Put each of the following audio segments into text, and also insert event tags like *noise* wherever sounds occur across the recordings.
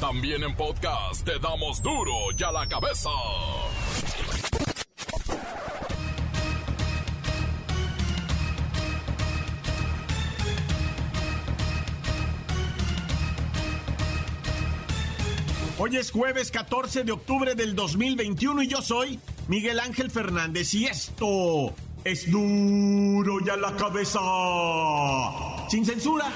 También en podcast te damos duro y a la cabeza. Hoy es jueves 14 de octubre del 2021 y yo soy Miguel Ángel Fernández y esto es duro y a la cabeza. Sin censura.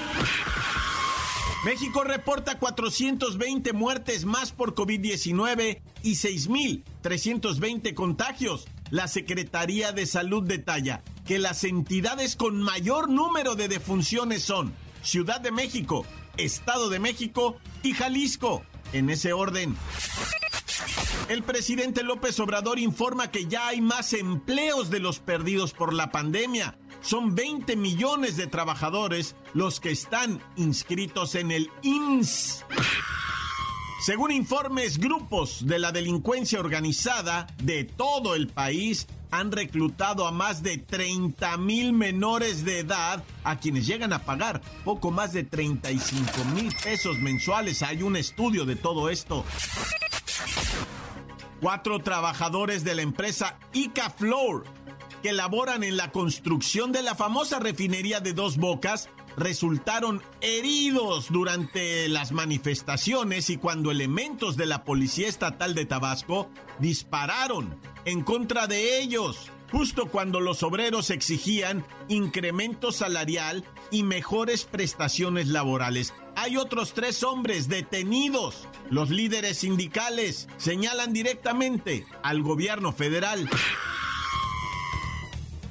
México reporta 420 muertes más por COVID-19 y 6.320 contagios. La Secretaría de Salud detalla que las entidades con mayor número de defunciones son Ciudad de México, Estado de México y Jalisco en ese orden. El presidente López Obrador informa que ya hay más empleos de los perdidos por la pandemia. Son 20 millones de trabajadores los que están inscritos en el IMSS. Según informes, grupos de la delincuencia organizada de todo el país han reclutado a más de 30 mil menores de edad a quienes llegan a pagar poco más de 35 mil pesos mensuales. Hay un estudio de todo esto. Cuatro trabajadores de la empresa Ica Floor que laboran en la construcción de la famosa refinería de Dos Bocas resultaron heridos durante las manifestaciones y cuando elementos de la Policía Estatal de Tabasco dispararon en contra de ellos, justo cuando los obreros exigían incremento salarial y mejores prestaciones laborales. Hay otros tres hombres detenidos. Los líderes sindicales señalan directamente al gobierno federal.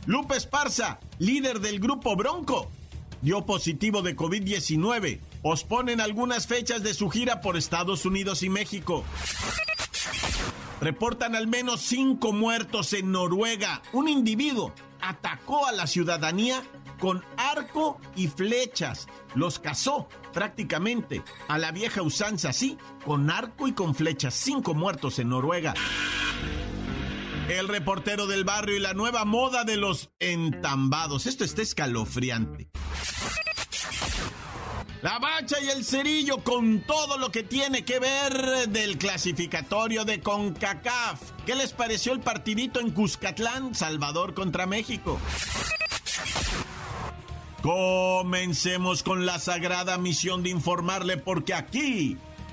Lupe Esparza, líder del grupo Bronco, dio positivo de COVID-19. Posponen algunas fechas de su gira por Estados Unidos y México. Reportan al menos cinco muertos en Noruega. Un individuo atacó a la ciudadanía con arco y flechas. Los cazó prácticamente a la vieja usanza, sí, con arco y con flechas. Cinco muertos en Noruega. El reportero del barrio y la nueva moda de los entambados. Esto está escalofriante. La bacha y el cerillo con todo lo que tiene que ver del clasificatorio de CONCACAF. ¿Qué les pareció el partidito en Cuscatlán, Salvador contra México? Comencemos con la sagrada misión de informarle porque aquí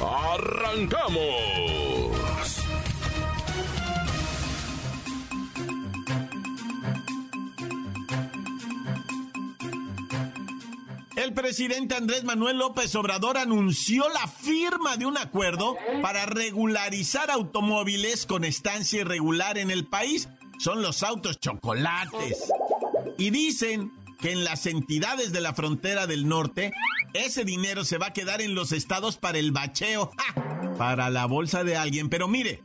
¡Arrancamos! El presidente Andrés Manuel López Obrador anunció la firma de un acuerdo para regularizar automóviles con estancia irregular en el país. Son los autos chocolates. Y dicen que en las entidades de la frontera del norte, ese dinero se va a quedar en los estados para el bacheo, para la bolsa de alguien. Pero mire,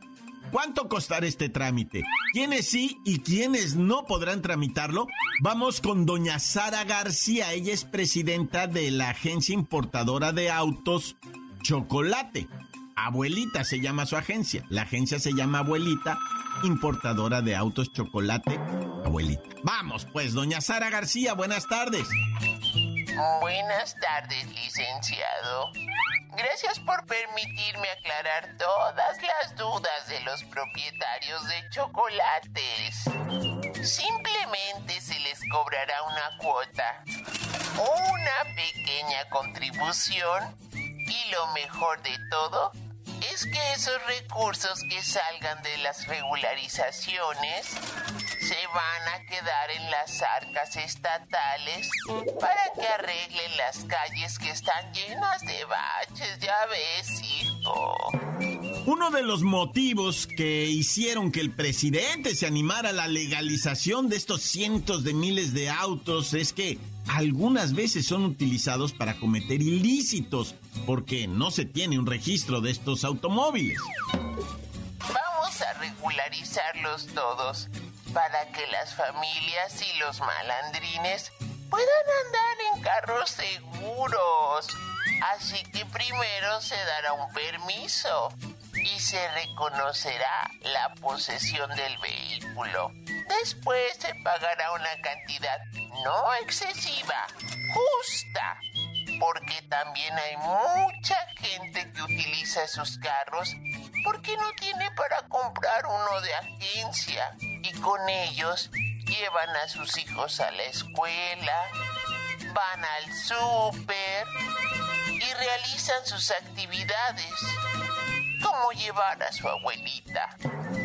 ¿Cuánto costará este trámite? ¿Quiénes sí y quiénes no podrán tramitarlo? Vamos con doña Sara García. Ella es presidenta de la agencia importadora de autos Chocolate. Abuelita se llama su agencia. La agencia se llama Abuelita, importadora de autos Chocolate. Abuelita. Vamos, pues, doña Sara García, buenas tardes. Buenas tardes, licenciado. Gracias por permitirme aclarar todas las dudas de los propietarios de chocolates. Simplemente se les cobrará una cuota, una pequeña contribución y lo mejor de todo es que esos recursos que salgan de las regularizaciones se van a quedar en las arcas estatales para que arreglen las calles que están llenas de baches, ya ves, hijo. Uno de los motivos que hicieron que el presidente se animara a la legalización de estos cientos de miles de autos es que algunas veces son utilizados para cometer ilícitos, porque no se tiene un registro de estos automóviles. Vamos a regularizarlos todos para que las familias y los malandrines puedan andar en carros seguros. Así que primero se dará un permiso y se reconocerá la posesión del vehículo. Después se pagará una cantidad no excesiva, justa, porque también hay mucha gente que utiliza sus carros porque no tiene para comprar uno de agencia y con ellos llevan a sus hijos a la escuela, van al súper y realizan sus actividades, como llevar a su abuelita.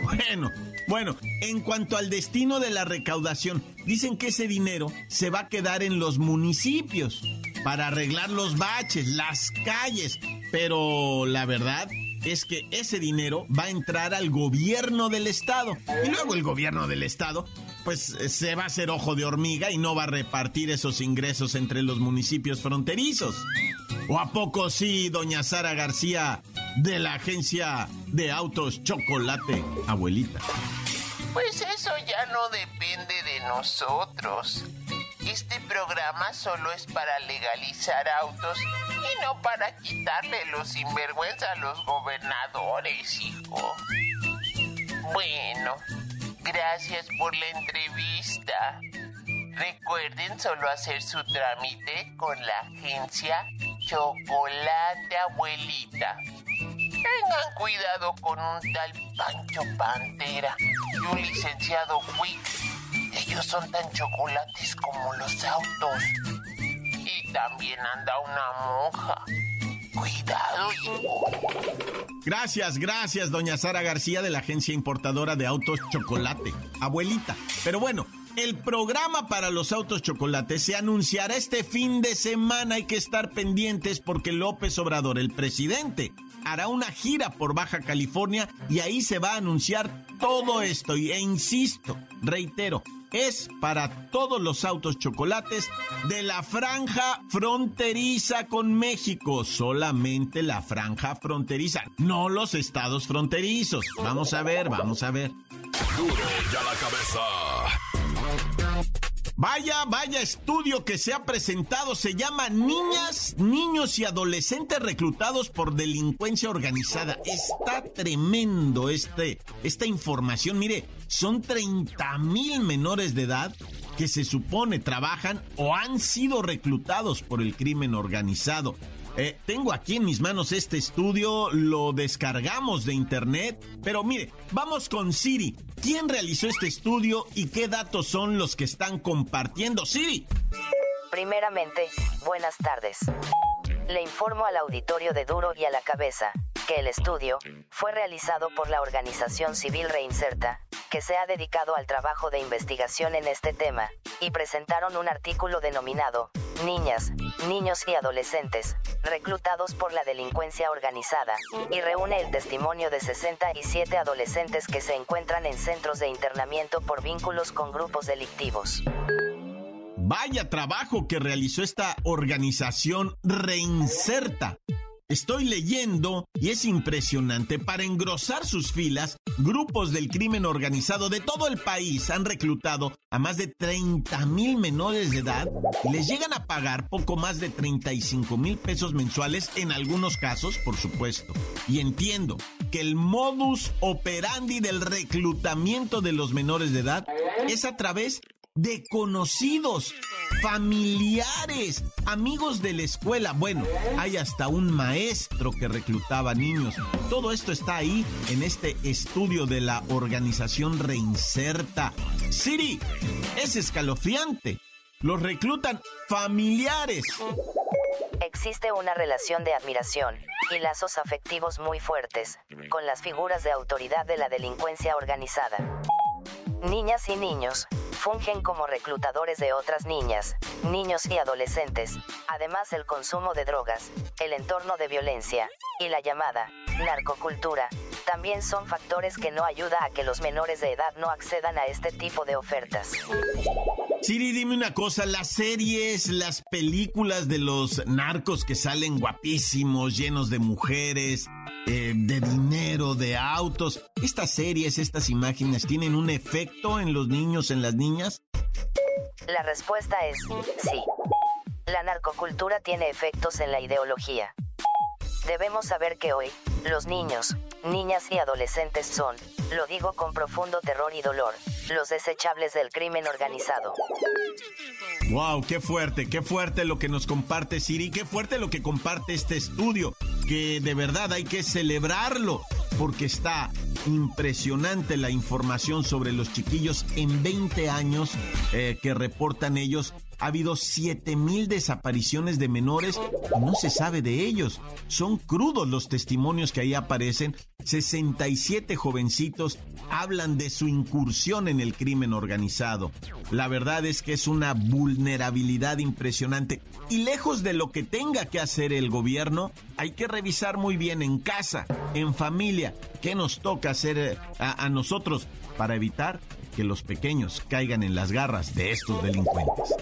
Bueno, bueno, en cuanto al destino de la recaudación, dicen que ese dinero se va a quedar en los municipios para arreglar los baches, las calles, pero la verdad es que ese dinero va a entrar al gobierno del estado. Y luego el gobierno del estado, pues se va a hacer ojo de hormiga y no va a repartir esos ingresos entre los municipios fronterizos. ¿O a poco sí, doña Sara García, de la agencia de autos Chocolate, abuelita? Pues eso ya no depende de nosotros. Este programa solo es para legalizar autos y no para quitarle los sinvergüenza a los gobernadores, hijo. Bueno, gracias por la entrevista. Recuerden solo hacer su trámite con la agencia Chocolate Abuelita. Tengan cuidado con un tal Pancho Pantera y un licenciado Quick ellos son tan chocolates como los autos. Y también anda una monja. Cuidado. Gracias, gracias, doña Sara García de la agencia importadora de autos Chocolate. Abuelita. Pero bueno, el programa para los autos chocolate se anunciará este fin de semana. Hay que estar pendientes porque López Obrador, el presidente, hará una gira por Baja California y ahí se va a anunciar todo esto. E insisto, reitero, es para todos los autos chocolates de la franja fronteriza con México. Solamente la franja fronteriza, no los estados fronterizos. Vamos a ver, vamos a ver. Duro ya la cabeza. Vaya, vaya estudio que se ha presentado. Se llama Niñas, Niños y Adolescentes reclutados por delincuencia organizada. Está tremendo este, esta información. Mire, son 30 mil menores de edad que se supone trabajan o han sido reclutados por el crimen organizado. Eh, tengo aquí en mis manos este estudio, lo descargamos de internet, pero mire, vamos con Siri. ¿Quién realizó este estudio y qué datos son los que están compartiendo? Siri. Primeramente, buenas tardes. Le informo al auditorio de Duro y a la cabeza que el estudio fue realizado por la organización civil Reinserta, que se ha dedicado al trabajo de investigación en este tema, y presentaron un artículo denominado Niñas, niños y adolescentes, reclutados por la delincuencia organizada, y reúne el testimonio de 67 adolescentes que se encuentran en centros de internamiento por vínculos con grupos delictivos. Vaya trabajo que realizó esta organización Reinserta. Estoy leyendo y es impresionante. Para engrosar sus filas, grupos del crimen organizado de todo el país han reclutado a más de 30 mil menores de edad y les llegan a pagar poco más de 35 mil pesos mensuales en algunos casos, por supuesto. Y entiendo que el modus operandi del reclutamiento de los menores de edad es a través de conocidos, familiares, amigos de la escuela. Bueno, hay hasta un maestro que reclutaba niños. Todo esto está ahí en este estudio de la organización Reinserta. Siri, es escalofriante. Los reclutan familiares. Existe una relación de admiración y lazos afectivos muy fuertes con las figuras de autoridad de la delincuencia organizada. Niñas y niños, fungen como reclutadores de otras niñas, niños y adolescentes, además el consumo de drogas, el entorno de violencia, y la llamada narcocultura, también son factores que no ayuda a que los menores de edad no accedan a este tipo de ofertas. Siri, dime una cosa, las series, las películas de los narcos que salen guapísimos, llenos de mujeres, eh, de dinero, de autos, ¿estas series, estas imágenes tienen un efecto en los niños, en las niñas? La respuesta es sí. La narcocultura tiene efectos en la ideología. Debemos saber que hoy, los niños, niñas y adolescentes son, lo digo con profundo terror y dolor, los desechables del crimen organizado. Wow, qué fuerte, qué fuerte lo que nos comparte Siri, qué fuerte lo que comparte este estudio, que de verdad hay que celebrarlo, porque está impresionante la información sobre los chiquillos en 20 años eh, que reportan ellos ha habido 7000 desapariciones de menores y no se sabe de ellos. Son crudos los testimonios que ahí aparecen. 67 jovencitos hablan de su incursión en el crimen organizado. La verdad es que es una vulnerabilidad impresionante y lejos de lo que tenga que hacer el gobierno, hay que revisar muy bien en casa, en familia, qué nos toca hacer eh, a, a nosotros para evitar que los pequeños caigan en las garras de estos delincuentes.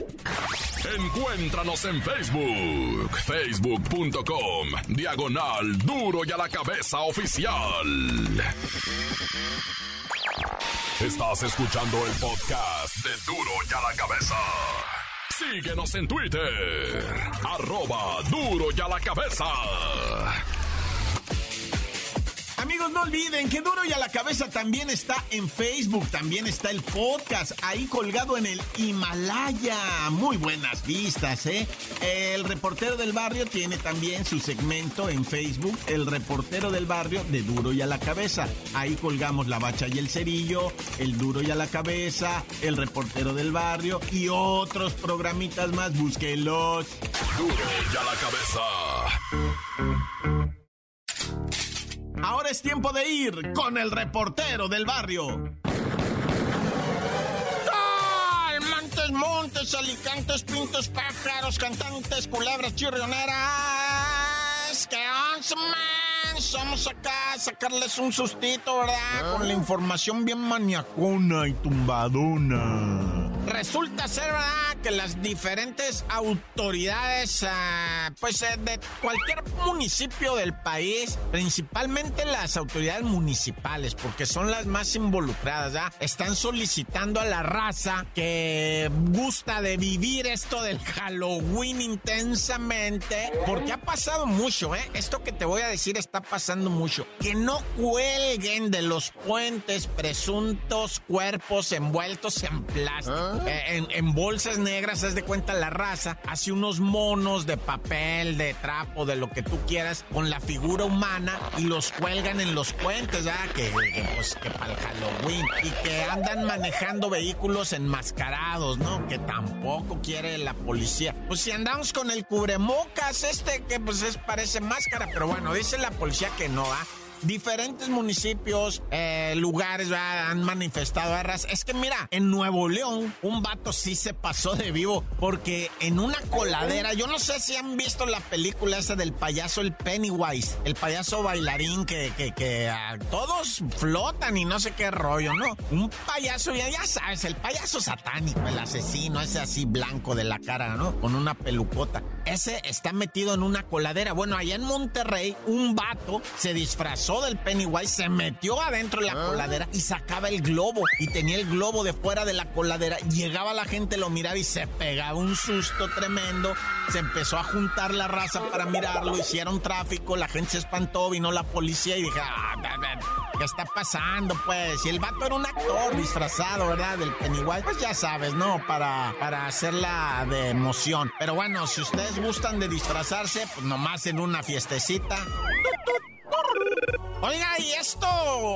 Encuéntranos en Facebook, facebook.com, diagonal duro y a la cabeza oficial. Estás escuchando el podcast de duro y a la cabeza. Síguenos en Twitter, arroba duro y a la cabeza. No olviden que Duro y a la Cabeza también está en Facebook, también está el podcast ahí colgado en el Himalaya. Muy buenas vistas, ¿eh? El reportero del barrio tiene también su segmento en Facebook, el reportero del barrio de Duro y a la Cabeza. Ahí colgamos la bacha y el cerillo, el Duro y a la Cabeza, el reportero del barrio y otros programitas más. Búsquenlos. Duro y a la Cabeza. Ahora es tiempo de ir con el reportero del barrio. Montes, montes, alicantes, pintos, pájaros, cantantes, culebras, chirrioneras. ¡Que man! Somos acá a sacarles un sustito, ¿verdad? Con la información bien maniacona y tumbadona. Resulta ser, ¿verdad? Que las diferentes autoridades, uh, pues uh, de cualquier municipio del país, principalmente las autoridades municipales, porque son las más involucradas, ¿ya? Están solicitando a la raza que gusta de vivir esto del Halloween intensamente, porque ha pasado mucho, ¿eh? Esto que te voy a decir está pasando mucho. Que no cuelguen de los puentes presuntos cuerpos envueltos en plástico. Eh, en, en, bolsas negras, haz de cuenta la raza, hace unos monos de papel, de trapo, de lo que tú quieras, con la figura humana y los cuelgan en los puentes, ¿ya? Que, que pues, que para el Halloween. Y que andan manejando vehículos enmascarados, ¿no? Que tampoco quiere la policía. Pues si andamos con el cubrebocas este, que pues es, parece máscara, pero bueno, dice la policía que no, ¿ah? Diferentes municipios, eh, lugares ¿verdad? han manifestado arras. Es que mira, en Nuevo León, un vato sí se pasó de vivo porque en una coladera, yo no sé si han visto la película esa del payaso el Pennywise, el payaso bailarín que, que, que todos flotan y no sé qué rollo, ¿no? Un payaso, ya, ya sabes, el payaso satánico, el asesino, ese así blanco de la cara, ¿no? Con una pelucota. Ese está metido en una coladera. Bueno, allá en Monterrey, un vato se disfrazó del Pennywise, se metió adentro de la coladera y sacaba el globo. Y tenía el globo de fuera de la coladera. Llegaba la gente, lo miraba y se pegaba un susto tremendo. Se empezó a juntar la raza para mirarlo. Hicieron tráfico, la gente se espantó, vino la policía y dije, ah, ¿qué está pasando? Pues, si el vato era un actor disfrazado, ¿verdad? Del Pennywise, pues ya sabes, ¿no? Para, para hacerla de emoción. Pero bueno, si ustedes gustan de disfrazarse, pues nomás en una fiestecita. Brrrr! *laughs* Oiga, y esto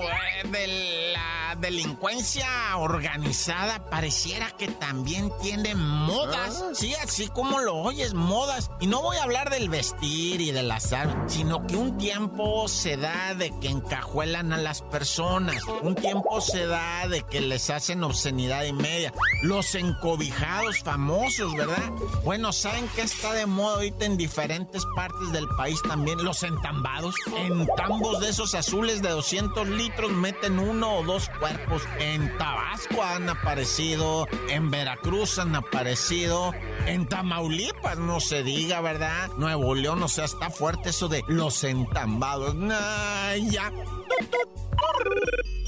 eh, de la delincuencia organizada pareciera que también tiene modas. Sí, así como lo oyes, modas. Y no voy a hablar del vestir y del azar, sino que un tiempo se da de que encajuelan a las personas. Un tiempo se da de que les hacen obscenidad y media. Los encobijados famosos, ¿verdad? Bueno, ¿saben qué está de moda ahorita en diferentes partes del país también? Los entambados. Entambos de esos azules de 200 litros meten uno o dos cuerpos. En Tabasco han aparecido, en Veracruz han aparecido, en Tamaulipas no se diga, ¿verdad? Nuevo León, o sea, está fuerte eso de los entambados. Nah, ya.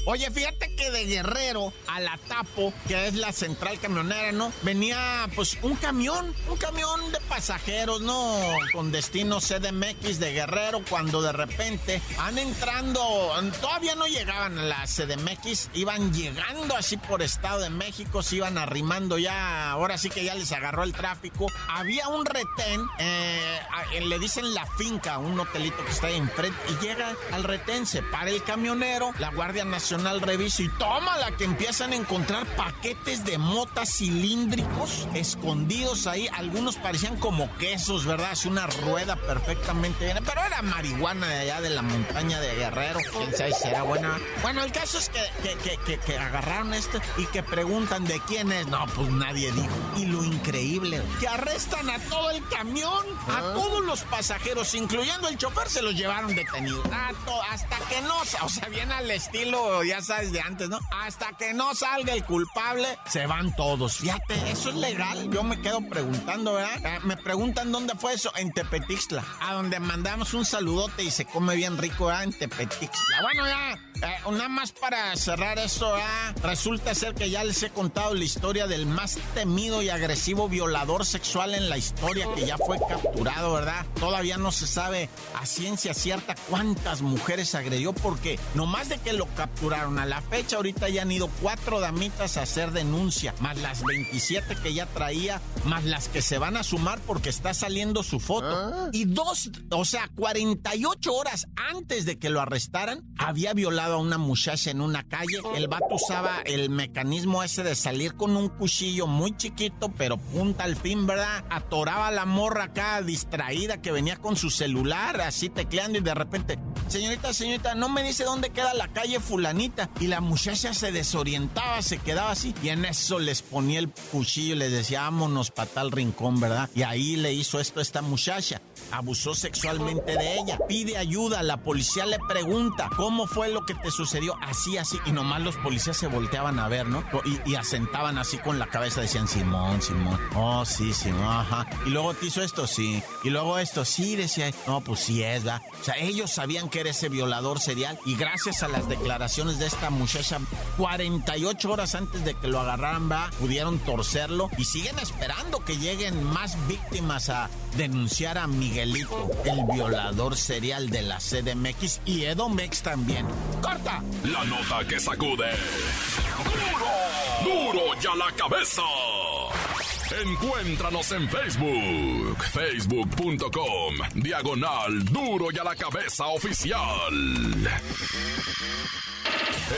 Oye, fíjate que de Guerrero a la Tapo, que es la central camionera, ¿no? Venía pues un camión, un camión de pasajeros, ¿no? Con destino CDMX de Guerrero, cuando de repente van entrando, todavía no llegaban a la CDMX, iban llegando así por Estado de México, se iban arrimando ya, ahora sí que ya les agarró el tráfico. Había un retén, eh, le dicen la finca, un hotelito que está ahí enfrente, y llega al retén, se para el camionero, la Guardia Nacional al Reviso y toma la que empiezan a encontrar paquetes de motas cilíndricos escondidos ahí. Algunos parecían como quesos, ¿verdad? Es una rueda perfectamente bien. Pero era marihuana de allá de la montaña de Guerrero. Quién sabe si era buena. Bueno, el caso es que, que, que, que agarraron esto y que preguntan de quién es. No, pues nadie dijo. Y lo increíble, que arrestan a todo el camión, a ah. todos los pasajeros, incluyendo el chofer, se los llevaron detenidos. hasta que no, o sea, bien al estilo ya sabes de antes, ¿no? Hasta que no salga el culpable, se van todos. Fíjate, eso es legal. Yo me quedo preguntando, ¿verdad? Eh, me preguntan dónde fue eso. En Tepetixla, a donde mandamos un saludote y se come bien rico, ¿verdad? En Bueno, ya eh, nada más para cerrar eso, resulta ser que ya les he contado la historia del más temido y agresivo violador sexual en la historia que ya fue capturado, ¿verdad? Todavía no se sabe a ciencia cierta cuántas mujeres agredió porque nomás de que lo capturaron a la fecha, ahorita ya han ido cuatro damitas a hacer denuncia, más las 27 que ya traía, más las que se van a sumar porque está saliendo su foto. ¿Ah? Y dos, o sea, 48 horas antes de que lo arrestaran, había violado a una muchacha en una calle. El vato usaba el mecanismo ese de salir con un cuchillo muy chiquito, pero punta al fin, ¿verdad? Atoraba a la morra acá distraída que venía con su celular, así tecleando y de repente, señorita, señorita, no me dice dónde queda la calle fulanita. Y la muchacha se desorientaba, se quedaba así. Y en eso les ponía el cuchillo y les decía, vámonos para tal rincón, ¿verdad? Y ahí le hizo esto a esta muchacha. Abusó sexualmente de ella. Pide ayuda. La policía le pregunta, ¿cómo fue lo que te sucedió? Así, así. Y nomás los policías se volteaban a ver, ¿no? Y, asentaban así con la cabeza. Decían, Simón, Simón. Oh, sí, Simón, ajá. Y luego te hizo esto, sí. Y luego esto, sí, decía. No, pues sí es, ¿verdad? O sea, ellos sabían que era ese violador serial. Y gracias a las declaraciones de esta muchacha, 48 horas antes de que lo agarraran, va, pudieron torcerlo. Y siguen esperando que lleguen más víctimas a denunciar a El violador serial de la CDMX y Edomex también. ¡Corta! La nota que sacude. ¡Duro! ¡Duro ya la cabeza! Encuéntranos en Facebook, facebook.com, diagonal duro y a la cabeza oficial.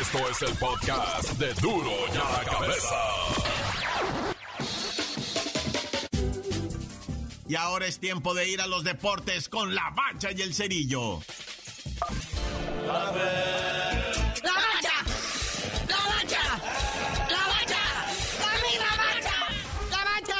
Esto es el podcast de duro y a la cabeza. Y ahora es tiempo de ir a los deportes con la bacha y el cerillo. ¡La bacha! ¡La bacha! ¡La bacha! ¡Dame la bacha! ¡La bacha!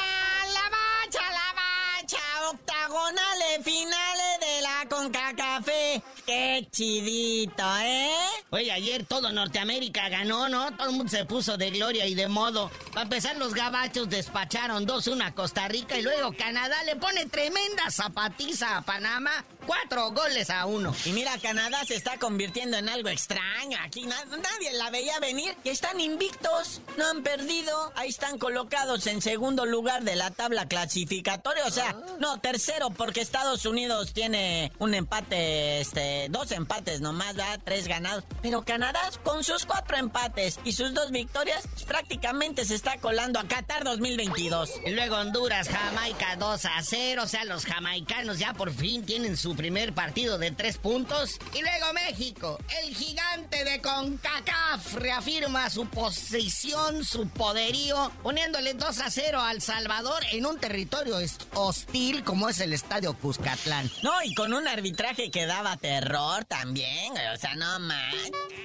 ¡La bacha! ¡La bacha! Octagonales finales de la Conca Café. ¡Qué chidito, eh! Oye, ayer todo Norteamérica ganó, ¿no? Todo el mundo se puso de gloria y de modo. Para empezar, los gabachos despacharon 2-1 a Costa Rica y luego Canadá le pone tremenda zapatiza a Panamá cuatro goles a uno. Y mira, Canadá se está convirtiendo en algo extraño. Aquí nadie la veía venir y están invictos. No han perdido. Ahí están colocados en segundo lugar de la tabla clasificatoria. O sea, ah. no, tercero, porque Estados Unidos tiene un empate, este, dos empates nomás, ¿verdad? Tres ganados. Pero Canadá, con sus cuatro empates y sus dos victorias, pues, prácticamente se está colando a Qatar 2022. Y luego Honduras, Jamaica 2 a 0. O sea, los jamaicanos ya por fin tienen su primer partido de tres puntos. Y luego México, el gigante de CONCACAF, reafirma su posición, su poderío, poniéndole 2 a 0 al Salvador en un territorio hostil como es el Estadio Cuscatlán. No, y con un arbitraje que daba terror también, o sea, no más.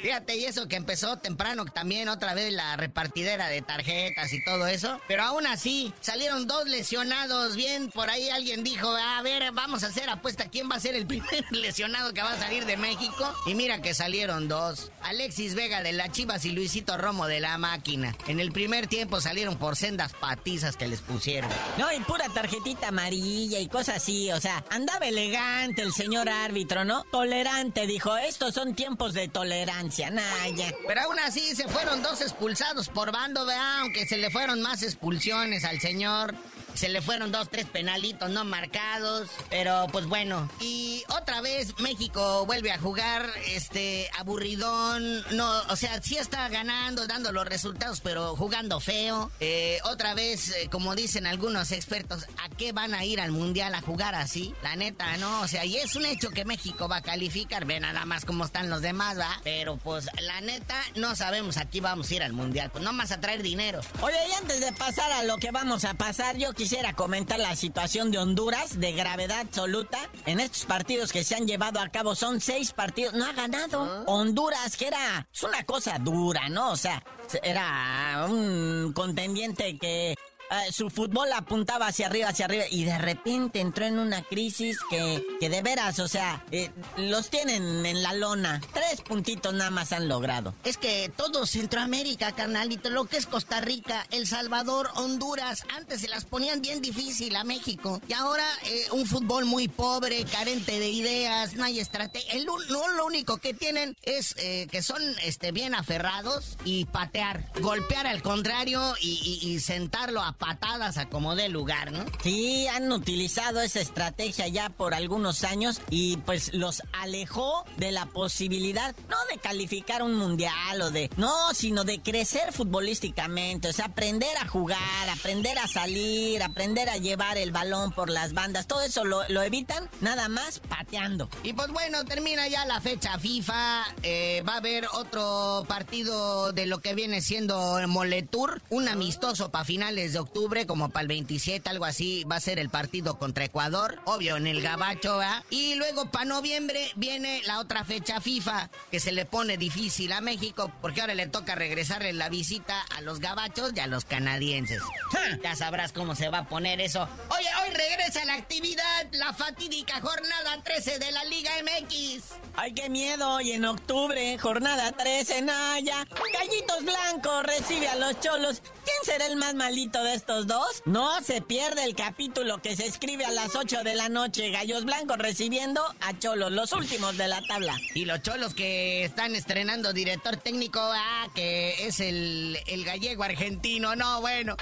Fíjate, y eso que empezó temprano también otra vez la repartidera de tarjetas y todo eso. Pero aún así, salieron dos lesionados. Bien, por ahí alguien dijo, a ver, vamos a hacer apuesta, ¿quién va a ser el *laughs* primer lesionado que va a salir de México. Y mira que salieron dos. Alexis Vega de la Chivas y Luisito Romo de la máquina. En el primer tiempo salieron por sendas patizas que les pusieron. No, y pura tarjetita amarilla y cosas así. O sea, andaba elegante el señor árbitro, ¿no? Tolerante, dijo. Estos son tiempos de tolerancia, Naya. Pero aún así se fueron dos expulsados por bando, ¿verdad? Aunque se le fueron más expulsiones al señor. Se le fueron dos, tres penalitos no marcados. Pero pues bueno. Y otra vez México vuelve a jugar, este, aburridón. No, o sea, sí está ganando, dando los resultados, pero jugando feo. Eh, otra vez, eh, como dicen algunos expertos, ¿a qué van a ir al mundial a jugar así? La neta, ¿no? O sea, y es un hecho que México va a calificar. Ve nada más cómo están los demás, ¿va? Pero pues la neta, no sabemos aquí vamos a ir al mundial. Pues no más a traer dinero. Oye, y antes de pasar a lo que vamos a pasar, yo quisiera comentar la situación de Honduras de gravedad absoluta. En estos partidos que se han llevado a cabo son seis partidos, no ha ganado. Honduras, que era es una cosa dura, ¿no? O sea, era un contendiente que eh, su fútbol apuntaba hacia arriba, hacia arriba, y de repente entró en una crisis que, que de veras, o sea, eh, los tienen en la lona. Tres puntitos nada más han logrado. Es que todo Centroamérica, carnalito, lo que es Costa Rica, El Salvador, Honduras, antes se las ponían bien difícil a México. Y ahora eh, un fútbol muy pobre, carente de ideas, no hay estrategia. El, no, lo único que tienen es eh, que son este, bien aferrados y patear, golpear al contrario y, y- y sentarlo a patadas a como dé lugar, ¿no? Sí, han utilizado esa estrategia ya por algunos años y pues los alejó de la posibilidad, no de calificar un mundial o de, no, sino de crecer futbolísticamente, o sea, aprender a jugar, aprender a salir, aprender a llevar el balón por las bandas, todo eso lo, lo evitan nada más pateando. Y pues bueno, termina ya la fecha FIFA. eh, va a haber otro partido de lo que viene siendo el Moletour. Un amistoso para finales de octubre, como para el 27, algo así. Va a ser el partido contra Ecuador. Obvio, en el Gabacho, ¿va? Y luego para noviembre viene la otra fecha FIFA, que se le pone difícil a México, porque ahora le toca regresarle la visita a los Gabachos y a los canadienses. ¡Ja! Ya sabrás cómo se va a poner eso. Oye, hoy regresa la actividad, la fatídica jornada 13 de la Liga MX. Ay, qué miedo. Y en octubre, jornada 13, Naya. Gallitos Blancos recibe a los cholos. ¿Quién será el más malito de estos dos? No se pierde el capítulo que se escribe a las 8 de la noche. Gallos Blancos recibiendo a cholos, los últimos de la tabla. Y los cholos que están estrenando director técnico, ah, que es el, el gallego argentino, no, bueno,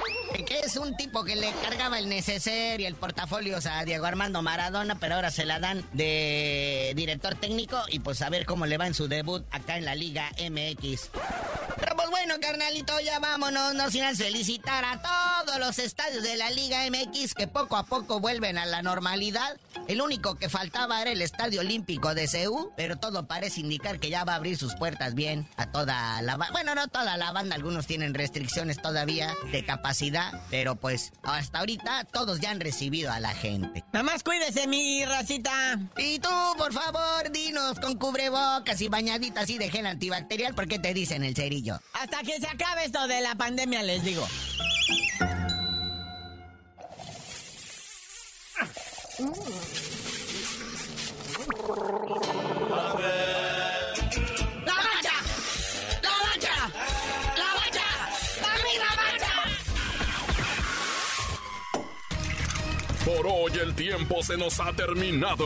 que es un tipo que le cargaba el neceser y el portafolio a Diego Armando Maradona, pero ahora se la dan de director técnico y pues a ver cómo le va en su debut acá en la Liga MX. Bueno, carnalito, ya vámonos, no sin felicitar a todos los estadios de la Liga MX que poco a poco vuelven a la normalidad. El único que faltaba era el Estadio Olímpico de Seúl, pero todo parece indicar que ya va a abrir sus puertas bien a toda la banda. Bueno, no toda la banda, algunos tienen restricciones todavía de capacidad, pero pues hasta ahorita todos ya han recibido a la gente. Nada más cuídese, mi racita. Y tú, por favor, dinos con cubrebocas y bañaditas y de gel antibacterial, ¿por qué te dicen el cerillo? Hasta que se acabe esto de la pandemia, les digo. ¡La bacha! ¡La bacha! ¡La bacha! ¡Dame la bacha! Por hoy el tiempo se nos ha terminado.